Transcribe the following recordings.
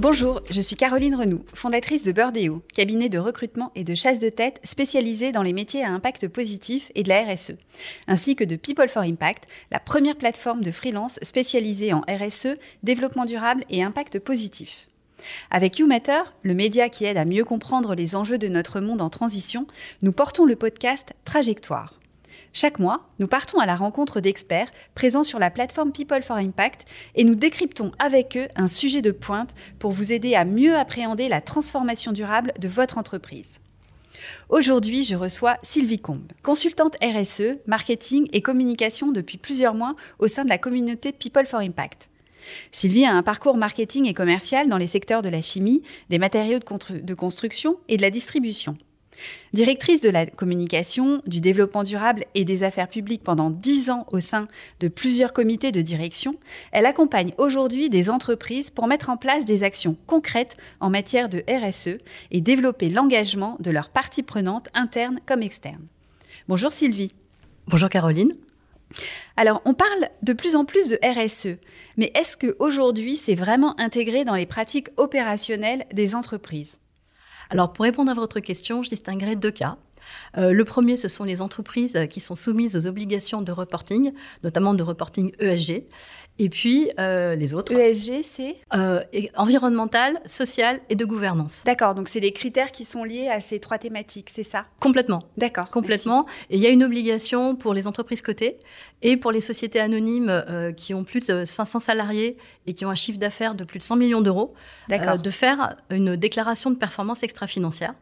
Bonjour, je suis Caroline Renoux, fondatrice de Birdeo, cabinet de recrutement et de chasse de tête spécialisé dans les métiers à impact positif et de la RSE, ainsi que de People for Impact, la première plateforme de freelance spécialisée en RSE, développement durable et impact positif. Avec YouMatter, le média qui aide à mieux comprendre les enjeux de notre monde en transition, nous portons le podcast Trajectoire. Chaque mois, nous partons à la rencontre d'experts présents sur la plateforme People for Impact et nous décryptons avec eux un sujet de pointe pour vous aider à mieux appréhender la transformation durable de votre entreprise. Aujourd'hui, je reçois Sylvie Combe, consultante RSE, marketing et communication depuis plusieurs mois au sein de la communauté People for Impact. Sylvie a un parcours marketing et commercial dans les secteurs de la chimie, des matériaux de, construction et de la distribution. Directrice de la communication, du développement durable et des affaires publiques pendant dix ans au sein de plusieurs comités de direction, elle accompagne aujourd'hui des entreprises pour mettre en place des actions concrètes en matière de RSE et développer l'engagement de leurs parties prenantes internes comme externes. Bonjour Sylvie. Bonjour Caroline. Alors, on parle de plus en plus de RSE, mais est-ce qu'aujourd'hui, c'est vraiment intégré dans les pratiques opérationnelles des entreprises? Alors, pour répondre à votre question, je distinguerai deux cas. Euh, le premier, ce sont les entreprises qui sont soumises aux obligations de reporting, notamment de reporting ESG. Et puis euh, les autres. ESG, c'est? Euh, Environnemental, social et de gouvernance. D'accord, donc c'est des critères qui sont liés à ces trois thématiques, c'est ça? Complètement. D'accord. Complètement. Et il y a une obligation pour les entreprises cotées et pour les sociétés anonymes euh, qui ont plus de 500 salariés et qui ont un chiffre d'affaires de plus de 100 millions d'euros, de faire une déclaration de performance extra-financière.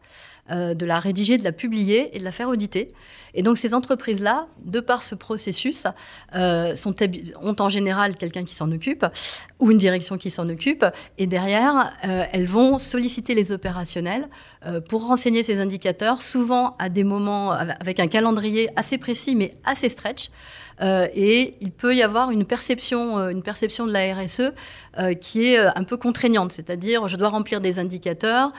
Euh, de la rédiger, de la publier et de la faire auditer. Et donc ces entreprises-là, de par ce processus, euh, ont en général quelqu'un qui s'en occupe ou une direction qui s'en occupe. Et derrière, euh, elles vont solliciter les opérationnels pour renseigner ces indicateurs, souvent à des moments avec un calendrier assez précis mais assez stretch. Euh, et il peut y avoir une perception, euh, une perception de la RSE euh, qui est un peu contraignante, c'est-à-dire je dois remplir des indicateurs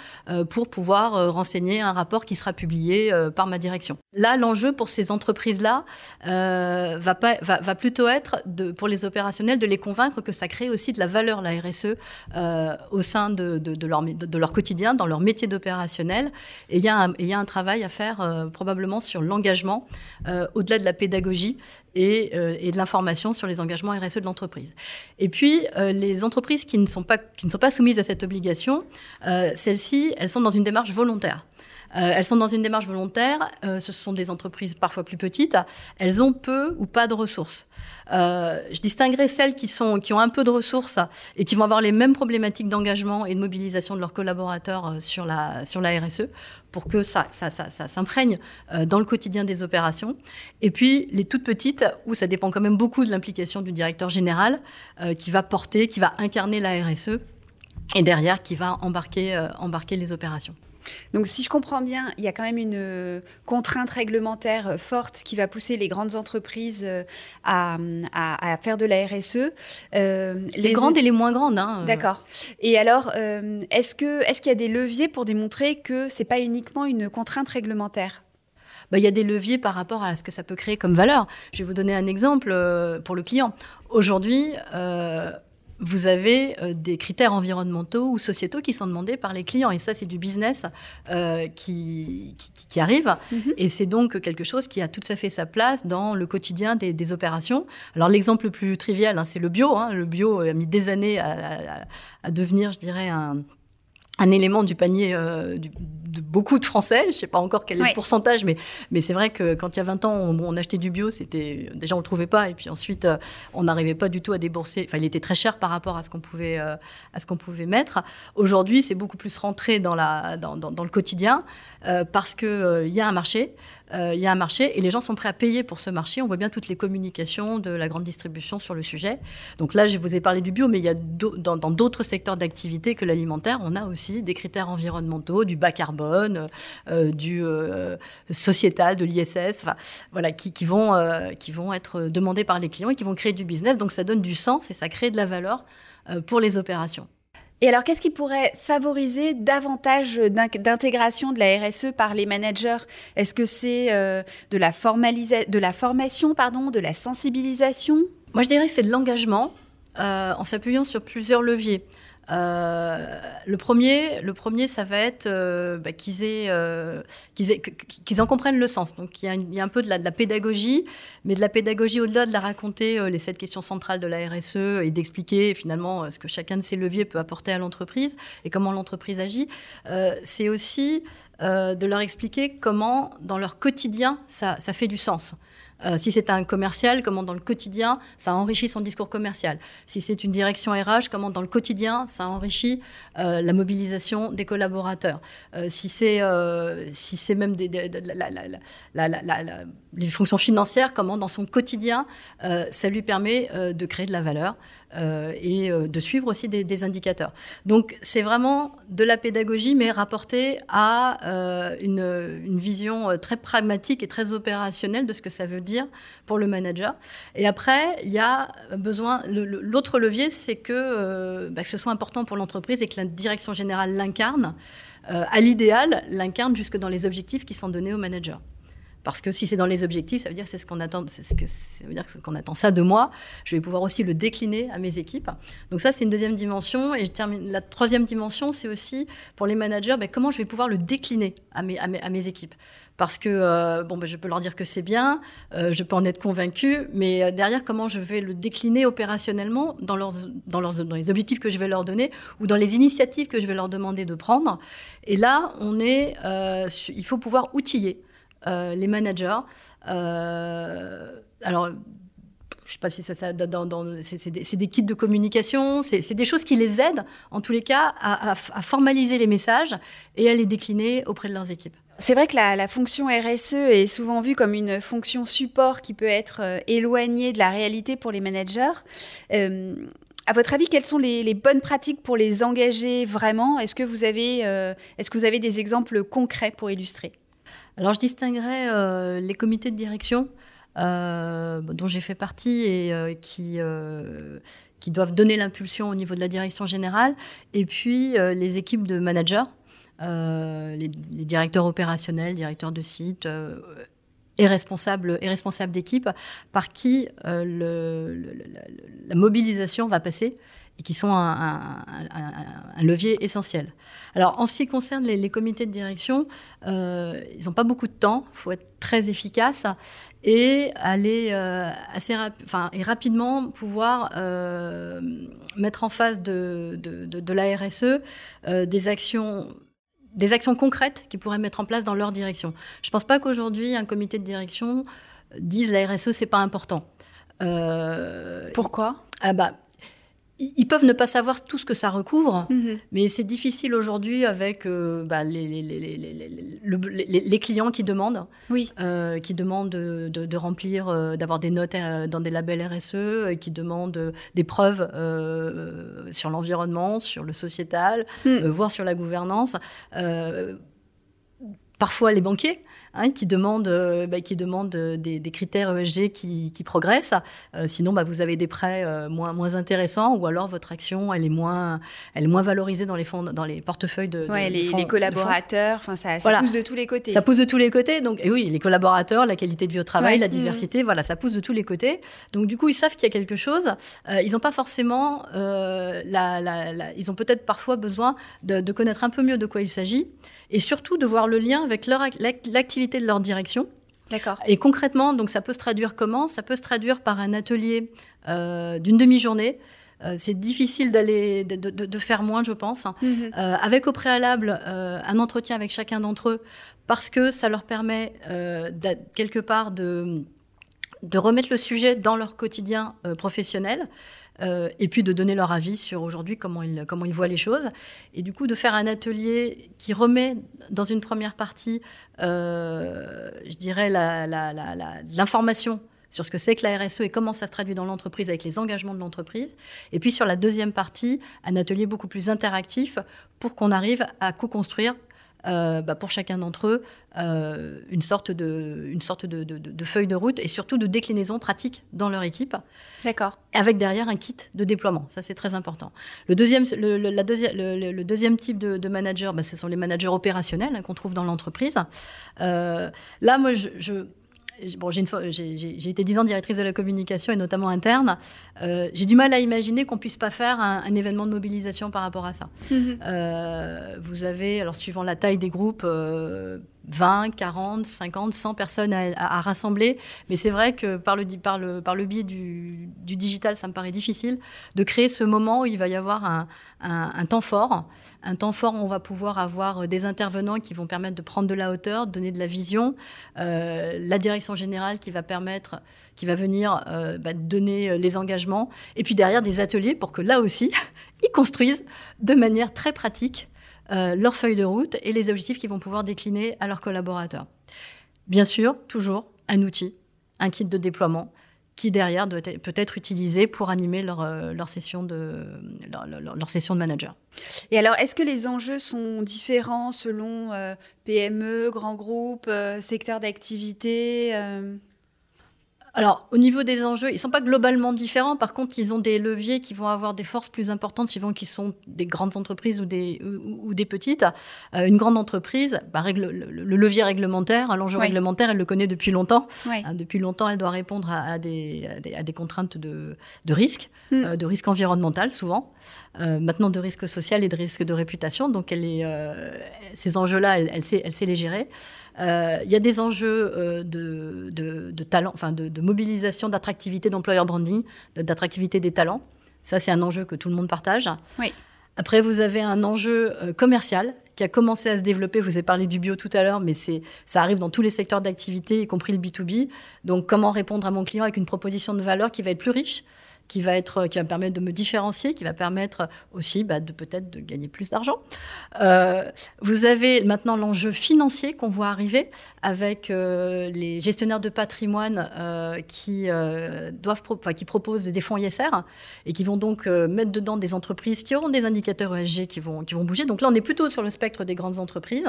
pour pouvoir renseigner un rapport qui sera publié par ma direction. Là, l'enjeu pour ces entreprises-là va, pas, va, plutôt être pour les opérationnels de les convaincre que ça crée aussi de la valeur, la RSE, au sein de, leur, quotidien, dans leur métier d'opérationnel. Et il y, y, a un travail à faire probablement sur l'engagement, au-delà de la pédagogie euh, et, de l'information sur les engagements RSE de l'entreprise. Et puis, euh, les entreprises qui ne, sont pas, qui ne sont pas soumises à cette obligation, euh, celles-ci, elles sont dans une démarche volontaire. Euh, elles sont dans une démarche volontaire. Euh, ce sont des entreprises parfois plus petites. Elles ont peu ou pas de ressources. Euh, je distinguerai celles qui, ont un peu de ressources et qui vont avoir les mêmes problématiques d'engagement et de mobilisation de leurs collaborateurs sur la, RSE pour que ça, s'imprègne dans le quotidien des opérations. Et puis les toutes petites, où ça dépend quand même beaucoup de l'implication du directeur général qui va porter, qui va incarner la RSE et derrière qui va embarquer les opérations. Donc si je comprends bien, il y a quand même une euh, contrainte réglementaire euh, forte qui va pousser les grandes entreprises euh, à, faire de la RSE. les, grandes et les moins grandes. Hein, D'accord. Et alors, est-ce qu'il est y a des leviers pour démontrer que ce n'est pas uniquement une contrainte réglementaire? Bah, il y a des leviers par rapport à ce que ça peut créer comme valeur. Je vais vous donner un exemple pour le client. Aujourd'hui, vous avez euh, des critères environnementaux ou sociétaux qui sont demandés par les clients. Et ça, c'est du business euh, qui, qui, arrive. Mhm. Et c'est donc quelque chose qui a tout à fait sa place dans le quotidien des, opérations. Alors, l'exemple le plus trivial, hein, c'est le bio. Hein. Le bio a mis des années à, à devenir, je dirais, un un élément du panier euh, de beaucoup de Français. Je ne sais pas encore quel est le pourcentage, mais, mais c'est vrai que quand il y a 20 ans, on, achetait du bio, c'était déjà on le trouvait pas, et puis ensuite euh, on n'arrivait pas du tout à débourser. Enfin, il était très cher par rapport à ce qu'on pouvait euh, à ce qu'on pouvait mettre. Aujourd'hui, c'est beaucoup plus rentré dans la dans, dans, le quotidien parce que il y a un marché. Euh, il y a un marché et les gens sont prêts à payer pour ce marché. On voit bien toutes les communications de la grande distribution sur le sujet. Donc là, je vous ai parlé du bio, mais il y a dans d'autres secteurs d'activité que l'alimentaire, on a aussi des critères environnementaux, du bas carbone, euh, du euh, sociétal, de l'ISS, voilà, qui, qui vont, qui vont être demandés par les clients et qui vont créer du business. Donc ça donne du sens et ça crée de la valeur pour les opérations. Et alors, qu'est-ce qui pourrait favoriser davantage d'intégration de la RSE par les managers? Est-ce que c'est euh, de, la de la formation, pardon, de la sensibilisation? Moi, je dirais que c'est de l'engagement euh, en s'appuyant sur plusieurs leviers. Euh, le premier, le premier, ça va être euh, bah, qu'ils euh, en comprennent le sens. Donc il y a, un peu de la, de la, pédagogie, mais de la pédagogie au-delà de la raconter les sept questions centrales de la RSE et d'expliquer finalement ce que chacun de ces leviers peut apporter à l'entreprise et comment l'entreprise agit. c'est aussi de leur expliquer comment, dans leur quotidien, ça, fait du sens. Euh, si c'est un commercial, comment dans le quotidien ça enrichit son discours commercial. Si c'est une direction RH, comment dans le quotidien ça enrichit euh, la mobilisation des collaborateurs. Euh, si c'est si c'est même des, les fonctions financières, comment dans son quotidien ça lui permet de créer de la valeur. Euh, et euh, de suivre aussi des, indicateurs. Donc c'est vraiment de la pédagogie, mais rapportée à euh, une, vision très pragmatique et très opérationnelle de ce que ça veut dire pour le manager. Et après, il y a besoin, l'autre levier, c'est que, bah, que ce soit important pour l'entreprise et que la direction générale l'incarne. à l'idéal, l'incarne jusque dans les objectifs qui sont donnés au manager. Parce que si c'est dans les objectifs, ça veut dire c'est ce qu'on attend, ça veut dire qu'on attend ça de moi. Je vais pouvoir aussi le décliner à mes équipes. Donc ça, c'est une deuxième dimension. Et. La troisième dimension, c'est aussi pour les managers, ben, comment je vais pouvoir le décliner à mes, équipes. Parce que euh, bon, ben, je peux leur dire que c'est bien, euh, je peux en être convaincu, mais euh, derrière, comment je vais le décliner opérationnellement dans les objectifs que je vais leur donner ou dans les initiatives que je vais leur demander de prendre. Et là, on est, il faut pouvoir outiller. Euh, les managers. Euh, alors, je sais pas si ça, c'est des, kits de communication, c'est des choses qui les aident, en tous les cas, à, formaliser les messages et à les décliner auprès de leurs équipes. C'est vrai que la, fonction RSE est souvent vue comme une fonction support qui peut être euh, éloignée de la réalité pour les managers. à votre avis, quelles sont les, bonnes pratiques pour les engager vraiment? Est-ce que vous avez, est-ce que vous avez des exemples concrets pour illustrer? Alors je distinguerais euh, les comités de direction euh, dont j'ai fait partie et euh, qui, doivent donner l'impulsion au niveau de la direction générale, et puis les équipes de managers, les, directeurs opérationnels, directeurs de site et responsables, et d'équipe, par qui la mobilisation va passer et qui sont un, levier essentiel. Alors, en ce qui concerne les, comités de direction, euh, ils n'ont pas beaucoup de temps, il faut être très efficace et aller euh, assez et rapidement pouvoir euh, mettre en face de, de, la RSE des actions des actions concrètes qu'ils pourraient mettre en place dans leur direction. Je ne pense pas qu'aujourd'hui, un comité de direction dise la RSE, c'est pas important. Pourquoi? Ah bah, ils peuvent ne pas savoir tout ce que ça recouvre, mhm. mais c'est difficile aujourd'hui avec euh, bah, les, les, clients qui demandent, oui. Euh, qui demandent de, remplir, euh, d'avoir des notes dans des labels RSE, qui demandent des preuves sur l'environnement, sur le sociétal, mm. voire sur la gouvernance parfois les banquiers hein, qui demandent, euh, bah, qui demandent euh, des, critères ESG qui, progressent. Euh, sinon, bah, vous avez des prêts moins, moins intéressants ou alors votre action elle est moins, elle est moins valorisée dans les fonds, dans les portefeuilles de, ouais, les, collaborateurs. Enfin, ça, ça pousse de tous les côtés. Ça pousse de tous les côtés. Donc, et oui, les collaborateurs, la qualité de vie au travail, la mmh. diversité, voilà, ça pousse de tous les côtés. Donc, du coup, ils savent qu'il y a quelque chose. ils n'ont pas forcément, la, la, ils ont peut-être parfois besoin de, de connaître un peu mieux de quoi il s'agit et surtout de voir le lien avec l'activité de leur direction. D'accord. Et concrètement, donc ça peut se traduire comment? Ça peut se traduire par un atelier euh, d'une demi-journée. Euh, c'est difficile d'aller de, de, faire moins, je pense. Hein. Mhm. Euh, avec au préalable un entretien avec chacun d'entre eux, parce que ça leur permet quelque part de de remettre le sujet dans leur quotidien professionnel. Euh, et puis de donner leur avis sur aujourd'hui comment ils, comment ils voient les choses. Et du coup, de faire un atelier qui remet dans une première partie, euh, je dirais, l'information sur ce que c'est que la RSE et comment ça se traduit dans l'entreprise avec les engagements de l'entreprise. Et puis sur la deuxième partie, un atelier beaucoup plus interactif pour qu'on arrive à co-construire euh, bah, pour chacun d'entre eux euh, une sorte, de, une sorte de, de, feuille de route et surtout de déclinaison pratique dans leur équipe. D'accord. Avec derrière un kit de déploiement. Ça, c'est très important. Le deuxième, le, la deuxième, le, deuxième type de, manager, bah, ce sont les managers opérationnels hein, qu'on trouve dans l'entreprise. Euh, là, moi, je bon, j'ai été dix ans directrice de la communication et notamment interne. Euh, j'ai du mal à imaginer qu'on puisse pas faire un, événement de mobilisation par rapport à ça. Mhm. Euh, vous avez, alors suivant la taille des groupes, 20, 40, 50, 100 personnes à, rassembler. Mais c'est vrai que par le, biais du, digital, ça me paraît difficile de créer ce moment où il va y avoir un, temps fort. Un temps fort où on va pouvoir avoir des intervenants qui vont permettre de prendre de la hauteur, de donner de la vision. Euh, la direction générale qui va permettre, qui va venir euh, bah, donner les engagements. Et puis derrière, des ateliers pour que là aussi, ils construisent de manière très pratique euh, leur feuille de route et les objectifs qu'ils vont pouvoir décliner à leurs collaborateurs. Bien sûr, toujours un outil, un kit de déploiement qui derrière peut être utilisé pour animer leur, euh, leur session de, leur, session de manager. Et alors, est-ce que les enjeux sont différents selon euh, PME, grands groupes, secteurs d'activité alors, au niveau des enjeux, ils ne sont pas globalement différents. Par contre, ils ont des leviers qui vont avoir des forces plus importantes suivant qu'ils sont des grandes entreprises ou des, ou, des petites. Euh, une grande entreprise, bah, le, levier réglementaire, l'enjeu réglementaire, elle le connaît depuis longtemps. Hein, depuis longtemps, elle doit répondre à, des, à des, contraintes de, de risque, mm. euh, de risque environnemental souvent. Euh, maintenant de risque social et de risque de réputation. Donc, elle est, ces enjeux-là, elle, elle, sait, elle sait les gérer. Il y a des enjeux euh, de, talent, enfin de, mobilisation, d'attractivité, d'employer branding, d'attractivité des talents. Ça, c'est un enjeu que tout le monde partage. Après, vous avez un enjeu euh, commercial qui a commencé à se développer. Je vous ai parlé du bio tout à l'heure, mais c'est, ça arrive dans tous les secteurs d'activité, y compris le B2B. Donc, comment répondre à mon client avec une proposition de valeur qui va être plus riche, qui va, être, qui va permettre de me différencier, qui va permettre aussi bah, de peut-être de gagner plus d'argent. Euh, vous avez maintenant l'enjeu financier qu'on voit arriver avec euh, les gestionnaires de patrimoine euh, qui, doivent qui proposent des fonds ISR et qui vont donc mettre dedans des entreprises qui auront des indicateurs ESG qui vont, qui vont bouger. Donc là, on est plutôt sur le spectre des grandes entreprises.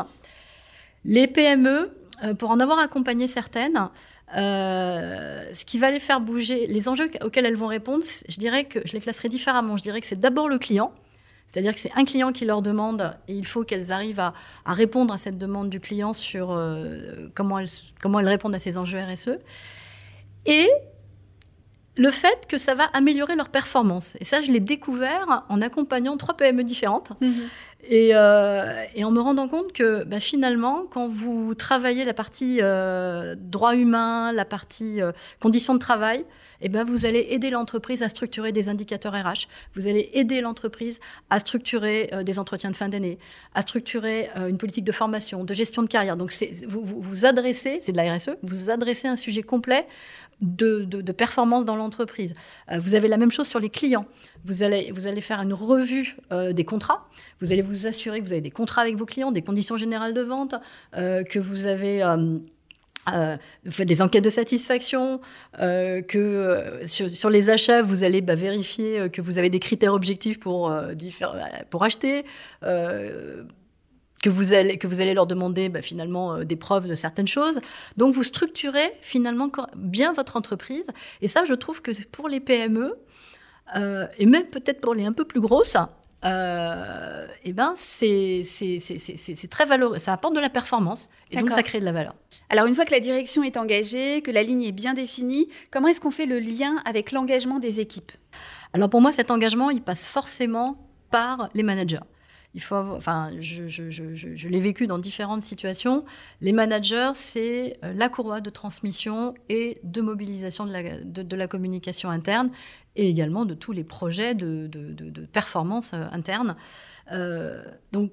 Les PME, pour en avoir accompagné certaines, euh, ce qui va les faire bouger, les enjeux auxquels elles vont répondre, je dirais que je les classerais différemment. Je dirais que c'est d'abord le client, c'est-à-dire que c'est un client qui leur demande et il faut qu'elles arrivent à, répondre à cette demande du client sur euh, comment, elles, comment elles répondent à ces enjeux RSE. Et le fait que ça va améliorer leur performance. Et ça, je l'ai découvert en accompagnant trois PME différentes. Mhm. Euh, et, en me rendant compte que bah, finalement, quand vous travaillez la partie euh, droit humain, la partie euh, conditions de travail, eh ben, vous allez aider l'entreprise à structurer des indicateurs RH. Vous allez aider l'entreprise à structurer des entretiens de fin d'année, à structurer une politique de formation, de gestion de carrière. Donc, vous, vous, vous adressez, c'est de la RSE, vous adressez un sujet complet de, performance dans l'entreprise. Euh, vous avez la même chose sur les clients. Vous allez, faire une revue euh, des contrats. Vous allez vous assurer que vous avez des contrats avec vos clients, des conditions générales de vente, euh, que vous avez... fait des enquêtes de satisfaction, que sur, les achats, vous allez bah, vérifier que vous avez des critères objectifs pour, pour acheter que vous allez, que vous allez leur demander bah, finalement euh, des preuves de certaines choses. Donc vous structurez finalement bien votre entreprise. Et ça, je trouve que pour les PME, euh, et même peut-être pour les un peu plus grosses, euh, eh ben c'est très valorisant, ça apporte de la performance et donc ça crée de la valeur. Alors une fois que la direction est engagée, que la ligne est bien définie, comment est-ce qu'on fait le lien avec l'engagement des équipes? Alors pour moi, cet engagement, il passe forcément par les managers. Il faut enfin, je, l'ai vécu dans différentes situations. Les managers, c'est euh, la courroie de transmission et de mobilisation de la, communication interne et également de tous les projets de, performance euh, interne. Euh, donc,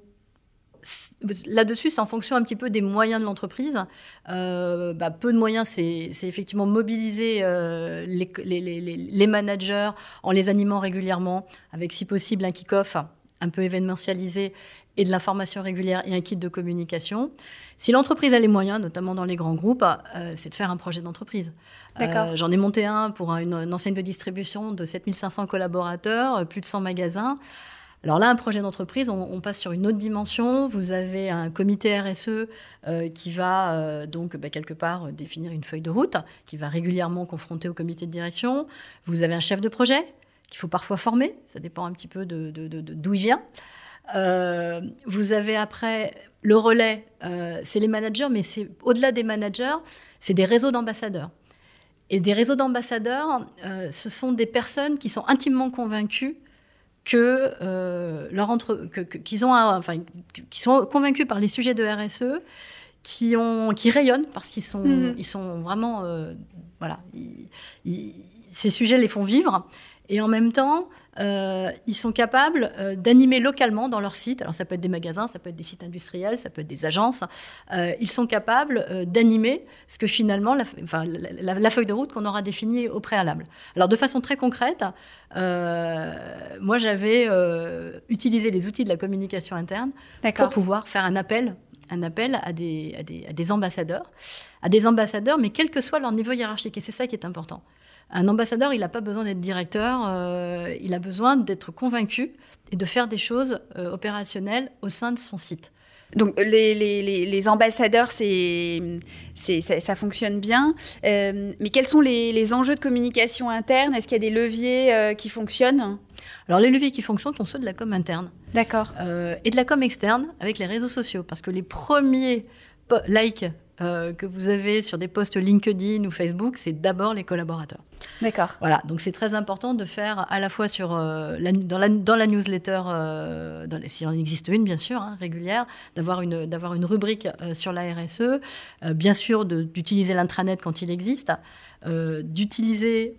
Là-dessus, c'est en fonction un petit peu des moyens de l'entreprise. Bah, peu de moyens, c'est effectivement mobiliser les, managers en les animant régulièrement, avec si possible un kick-off un peu événementialisé et de l'information régulière et un kit de communication. Si l'entreprise a les moyens, notamment dans les grands groupes, euh, c'est de faire un projet d'entreprise. Euh, J'en ai monté un pour une, enseigne de distribution de 7500 collaborateurs, euh, plus de 100 magasins. Alors là, un projet d'entreprise, on, passe sur une autre dimension. Vous avez un comité RSE euh, qui va donc bah, quelque part définir une feuille de route, qui va régulièrement confronter au comité de direction. Vous avez un chef de projet qu'il faut parfois former, ça dépend un petit peu d'où de, de, il vient. vous avez après le relais, c'est les managers, mais c'est au-delà des managers, c'est des réseaux d'ambassadeurs. Et des réseaux d'ambassadeurs, ce sont des personnes qui sont intimement convaincues que leur entre, qu'ils ont, enfin, qui sont convaincus par les sujets de RSE, qui ont, qui rayonnent parce qu'ils sont, mhm. ils sont vraiment, voilà, ces sujets les font vivre. Et en même temps, euh, ils sont capables euh, d'animer localement dans leur site. Alors ça peut être des magasins, ça peut être des sites industriels, ça peut être des agences. Euh, ils sont capables d'animer ce que finalement, la, enfin, la, feuille de route qu'on aura définie au préalable. Alors de façon très concrète, moi j'avais utilisé les outils de la communication interne pour pouvoir faire un appel un appel à des, à des, à des ambassadeurs, à des ambassadeurs, mais quel que soit leur niveau hiérarchique. Et c'est ça qui est important. Un ambassadeur, il n'a pas besoin d'être directeur, euh, il a besoin d'être convaincu et de faire des choses euh, opérationnelles au sein de son site. Donc les, les, les, ambassadeurs, c'est, ça, ça, fonctionne bien. Euh, mais quels sont les, enjeux de communication interne? Est-ce qu'il y a des leviers qui fonctionnent? Alors les leviers qui fonctionnent sont ceux de la com interne. D'accord. et de la com externe avec les réseaux sociaux. Parce que les premiers likes euh, que vous avez sur des posts LinkedIn ou Facebook, c'est d'abord les collaborateurs. D'accord. Voilà, donc c'est très important de faire à la fois sur euh, dans, la, dans, la, newsletter, euh, dans s'il en existe une bien sûr, hein, régulière, d'avoir une, d'avoir une rubrique sur la RSE, bien sûr d'utiliser l'intranet quand il existe, d'utiliser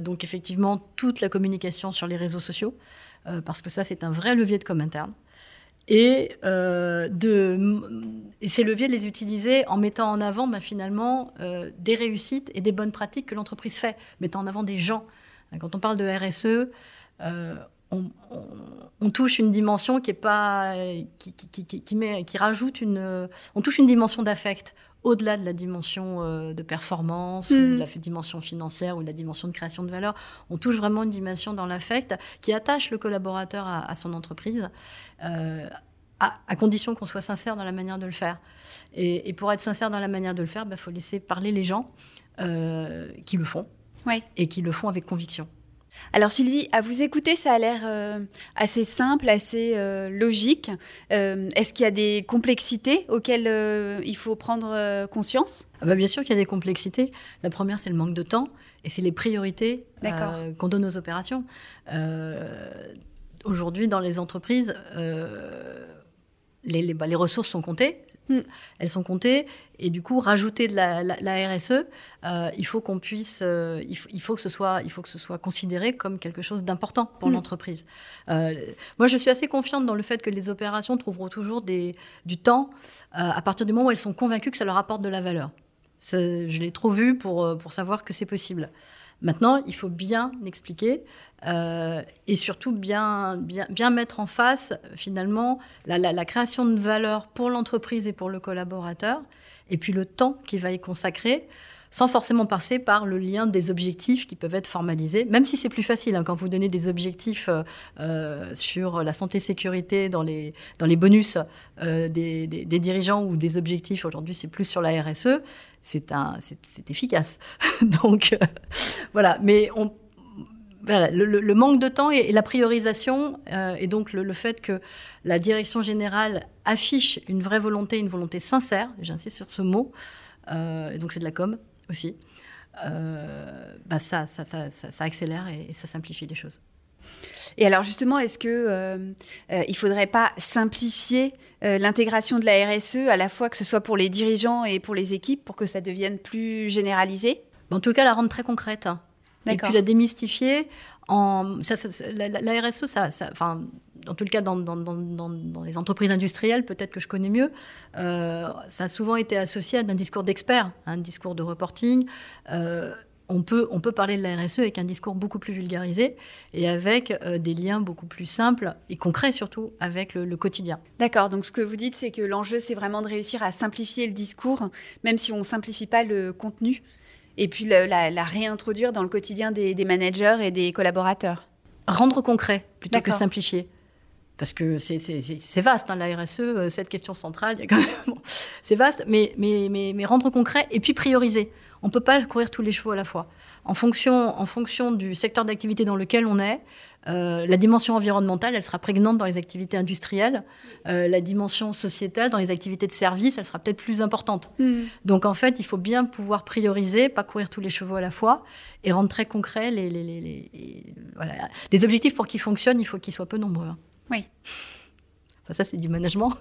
donc effectivement toute la communication sur les réseaux sociaux, parce que ça c'est un vrai levier de com interne et, euh, de, ces leviers les utiliser en mettant en avant bah, finalement euh, des réussites et des bonnes pratiques que l'entreprise fait, mettant en avant des gens. Quand on parle de RSE, euh, on, touche une dimension qui est pas qui rajoute une on touche une dimension d'affect au-delà de la dimension euh, de performance, ou de la dimension financière ou de la dimension de création de valeur. On touche vraiment une dimension dans l'affect qui attache le collaborateur à, son entreprise. Euh, à, condition qu'on soit sincère dans la manière de le faire. Et, pour être sincère dans la manière de le faire, il bah, faut laisser parler les gens euh, qui le font et qui le font avec conviction. Alors Sylvie, à vous écouter, ça a l'air euh, assez simple, assez euh, logique. Euh, est-ce qu'il y a des complexités auxquelles il faut prendre conscience? Ah bah, Bien sûr qu'il y a des complexités. La première, c'est le manque de temps et c'est les priorités qu'on donne aux opérations. Aujourd'hui, dans les entreprises, les, bah, les, ressources sont comptées, hmm. elles sont comptées, et du coup, rajouter de la, RSE, euh, il faut qu'on puisse, euh, il, faut, que ce soit, il faut que ce soit considéré comme quelque chose d'important pour hmm. l'entreprise. Euh, moi, je suis assez confiante dans le fait que les opérations trouveront toujours des, du temps à partir du moment où elles sont convaincues que ça leur apporte de la valeur. je l'ai trop vu pour, pour savoir que c'est possible. Maintenant, il faut bien expliquer euh, et surtout bien, bien, mettre en face finalement la, la, création de valeur pour l'entreprise et pour le collaborateur, et puis le temps qu'il va y consacrer sans forcément passer par le lien des objectifs qui peuvent être formalisés, même si c'est plus facile hein, quand vous donnez des objectifs euh, euh, sur la santé-sécurité dans les, dans les bonus des, des, dirigeants ou des objectifs, aujourd'hui c'est plus sur la RSE, c'est efficace. Donc euh, voilà, mais le, manque de temps et, la priorisation, euh, et donc le, fait que la direction générale affiche une vraie volonté, une volonté sincère, j'insiste sur ce mot, euh, et donc c'est de la com aussi, bah ça, ça, ça, accélère et ça simplifie les choses. Et alors justement, est-ce que euh, euh, il faudrait pas simplifier euh, l'intégration de la RSE à la fois que ce soit pour les dirigeants et pour les équipes pour que ça devienne plus généralisé? En tout cas, la rendre très concrète. Hein. Et puis la démystifier. En, ça, la, RSE, ça, enfin, en tout cas dans, dans, dans, les entreprises industrielles, peut-être que je connais mieux, ça a souvent été associé à un discours d'expert, un discours de reporting on peut, on peut parler de la RSE avec un discours beaucoup plus vulgarisé et avec euh, des liens beaucoup plus simples et concrets surtout avec le, quotidien. D'accord, donc ce que vous dites, c'est que l'enjeu, c'est vraiment de réussir à simplifier le discours, même si on ne simplifie pas le contenu, et puis la, réintroduire dans le quotidien des, managers et des collaborateurs. Rendre concret plutôt que simplifier. Parce que c'est vaste, hein, la RSE, euh, cette question centrale, c'est vaste, mais, mais, mais, mais rendre concret et puis prioriser On ne peut pas courir tous les chevaux à la fois. En fonction, en fonction du secteur d'activité dans lequel on est, euh, la dimension environnementale, elle sera prégnante dans les activités industrielles. Euh, la dimension sociétale, dans les activités de service, elle sera peut-être plus importante. Mm. Donc en fait, il faut bien pouvoir prioriser, pas courir tous les chevaux à la fois, et rendre très concret les, les, les, voilà. les objectifs pour qu'ils fonctionnent, il faut qu'ils soient peu nombreux. Hein. Oui. Enfin, ça, c'est du management.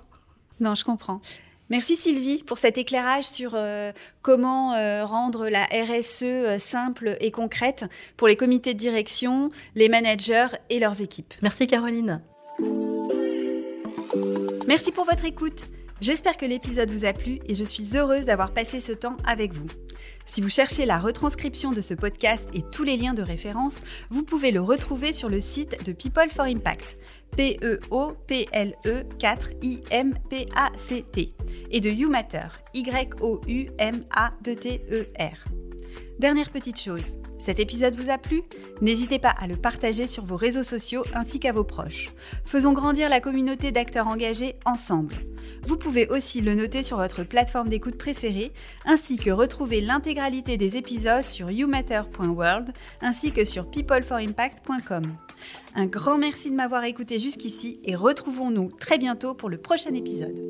Non, je comprends. Merci Sylvie pour cet éclairage sur euh, comment euh, rendre la RSE euh, simple et concrète pour les comités de direction, les managers et leurs équipes. Merci Caroline. Merci pour votre écoute. J'espère que l'épisode vous a plu et je suis heureuse d'avoir passé ce temps avec vous. Si vous cherchez la retranscription de ce podcast et tous les liens de référence, vous pouvez le retrouver sur le site de People for Impact, P-E-O-P-L-E 4-I-M-P-A-C-T, et de YouMatter, Y-O-U-M-A-T-E-R. Dernière petite chose, cet épisode vous a plu? N'hésitez pas à le partager sur vos réseaux sociaux ainsi qu'à vos proches. Faisons grandir la communauté d'acteurs engagés ensemble. Vous pouvez aussi le noter sur votre plateforme d'écoute préférée, ainsi que retrouver l'intégralité des épisodes sur youmatter.world, ainsi que sur peopleforimpact.com. Un grand merci de m'avoir écouté jusqu'ici et retrouvons-nous très bientôt pour le prochain épisode.